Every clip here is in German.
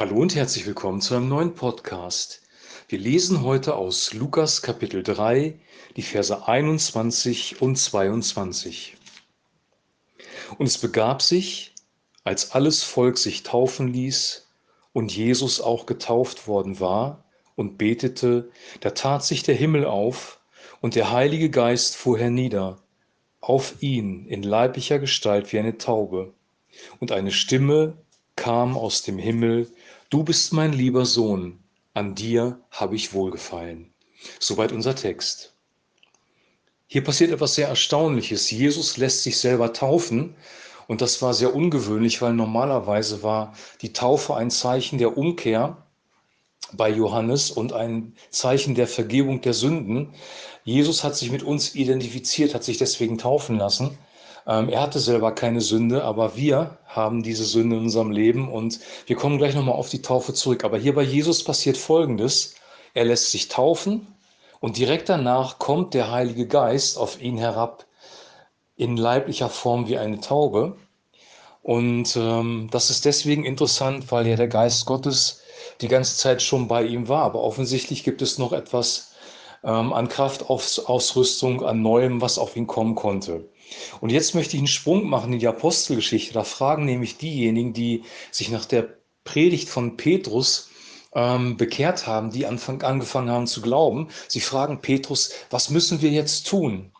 Hallo und herzlich willkommen zu einem neuen Podcast. Wir lesen heute aus Lukas Kapitel 3, die Verse 21 und 22. Und es begab sich, als alles Volk sich taufen ließ und Jesus auch getauft worden war und betete, da tat sich der Himmel auf und der Heilige Geist fuhr hernieder auf ihn in leiblicher Gestalt wie eine Taube. Und eine Stimme kam aus dem Himmel, Du bist mein lieber Sohn, an dir habe ich wohlgefallen. Soweit unser Text. Hier passiert etwas sehr Erstaunliches. Jesus lässt sich selber taufen und das war sehr ungewöhnlich, weil normalerweise war die Taufe ein Zeichen der Umkehr bei Johannes und ein Zeichen der Vergebung der Sünden. Jesus hat sich mit uns identifiziert, hat sich deswegen taufen lassen. Ähm, er hatte selber keine Sünde, aber wir haben diese Sünde in unserem Leben und wir kommen gleich nochmal auf die Taufe zurück. Aber hier bei Jesus passiert Folgendes. Er lässt sich taufen und direkt danach kommt der Heilige Geist auf ihn herab in leiblicher Form wie eine Taube. Und ähm, das ist deswegen interessant, weil ja der Geist Gottes die ganze Zeit schon bei ihm war. Aber offensichtlich gibt es noch etwas ähm, an Kraftausrüstung, an Neuem, was auf ihn kommen konnte. Und jetzt möchte ich einen Sprung machen in die Apostelgeschichte. Da fragen nämlich diejenigen, die sich nach der Predigt von Petrus ähm, bekehrt haben, die Anfang, angefangen haben zu glauben. Sie fragen Petrus, was müssen wir jetzt tun?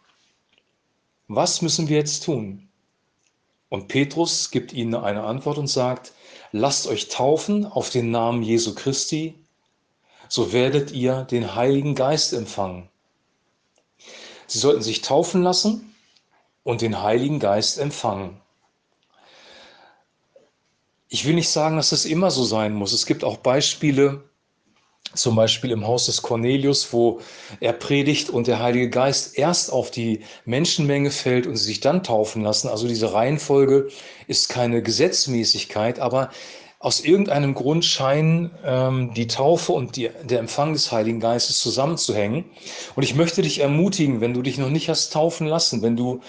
Was müssen wir jetzt tun? Und Petrus gibt ihnen eine Antwort und sagt, lasst euch taufen auf den Namen Jesu Christi, so werdet ihr den Heiligen Geist empfangen. Sie sollten sich taufen lassen und den Heiligen Geist empfangen. Ich will nicht sagen, dass es immer so sein muss. Es gibt auch Beispiele, zum Beispiel im Haus des Cornelius, wo er predigt und der Heilige Geist erst auf die Menschenmenge fällt und sie sich dann taufen lassen. Also diese Reihenfolge ist keine Gesetzmäßigkeit, aber aus irgendeinem Grund scheinen ähm, die Taufe und die, der Empfang des Heiligen Geistes zusammenzuhängen. Und ich möchte dich ermutigen, wenn du dich noch nicht hast taufen lassen, wenn du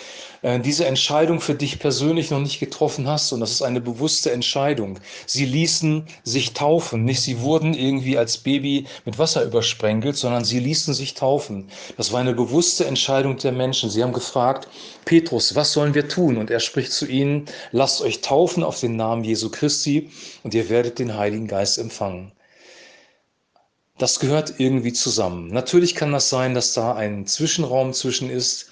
äh, diese Entscheidung für dich persönlich noch nicht getroffen hast, und das ist eine bewusste Entscheidung. Sie ließen sich taufen, nicht sie wurden irgendwie als Baby mit Wasser übersprenkelt, sondern sie ließen sich taufen. Das war eine bewusste Entscheidung der Menschen. Sie haben gefragt, Petrus, was sollen wir tun? Und er spricht zu ihnen, lasst euch taufen auf den Namen Jesu Christi und ihr werdet den Heiligen Geist empfangen. Das gehört irgendwie zusammen. Natürlich kann das sein, dass da ein Zwischenraum zwischen ist,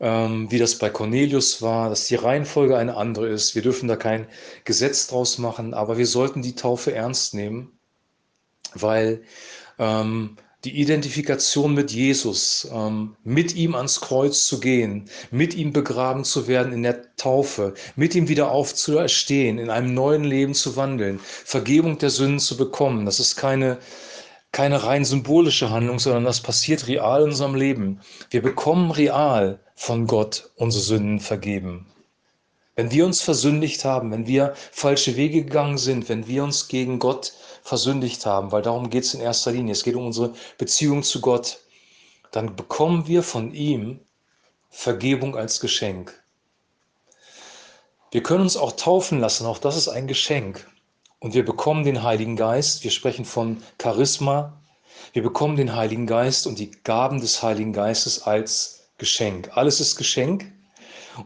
ähm, wie das bei Cornelius war, dass die Reihenfolge eine andere ist. Wir dürfen da kein Gesetz draus machen, aber wir sollten die Taufe ernst nehmen, weil ähm, die Identifikation mit Jesus, ähm, mit ihm ans Kreuz zu gehen, mit ihm begraben zu werden in der Taufe, mit ihm wieder aufzuerstehen, in einem neuen Leben zu wandeln, Vergebung der Sünden zu bekommen. Das ist keine, keine rein symbolische Handlung, sondern das passiert real in unserem Leben. Wir bekommen real von Gott unsere Sünden vergeben. Wenn wir uns versündigt haben, wenn wir falsche Wege gegangen sind, wenn wir uns gegen Gott versündigt haben, weil darum geht es in erster Linie, es geht um unsere Beziehung zu Gott, dann bekommen wir von ihm Vergebung als Geschenk. Wir können uns auch taufen lassen, auch das ist ein Geschenk. Und wir bekommen den Heiligen Geist, wir sprechen von Charisma, wir bekommen den Heiligen Geist und die Gaben des Heiligen Geistes als Geschenk. Alles ist Geschenk.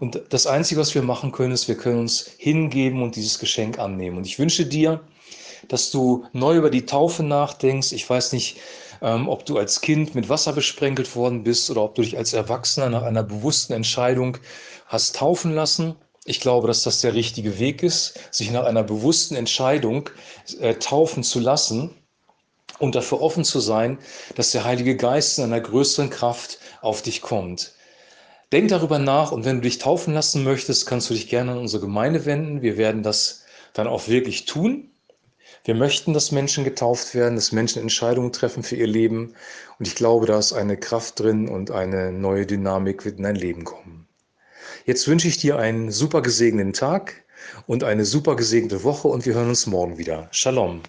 Und das Einzige, was wir machen können, ist, wir können uns hingeben und dieses Geschenk annehmen. Und ich wünsche dir, dass du neu über die Taufe nachdenkst. Ich weiß nicht, ähm, ob du als Kind mit Wasser besprenkelt worden bist oder ob du dich als Erwachsener nach einer bewussten Entscheidung hast taufen lassen. Ich glaube, dass das der richtige Weg ist, sich nach einer bewussten Entscheidung äh, taufen zu lassen und dafür offen zu sein, dass der Heilige Geist in einer größeren Kraft auf dich kommt. Denk darüber nach und wenn du dich taufen lassen möchtest, kannst du dich gerne an unsere Gemeinde wenden. Wir werden das dann auch wirklich tun. Wir möchten, dass Menschen getauft werden, dass Menschen Entscheidungen treffen für ihr Leben. Und ich glaube, da ist eine Kraft drin und eine neue Dynamik wird in dein Leben kommen. Jetzt wünsche ich dir einen super gesegneten Tag und eine super gesegnete Woche und wir hören uns morgen wieder. Shalom.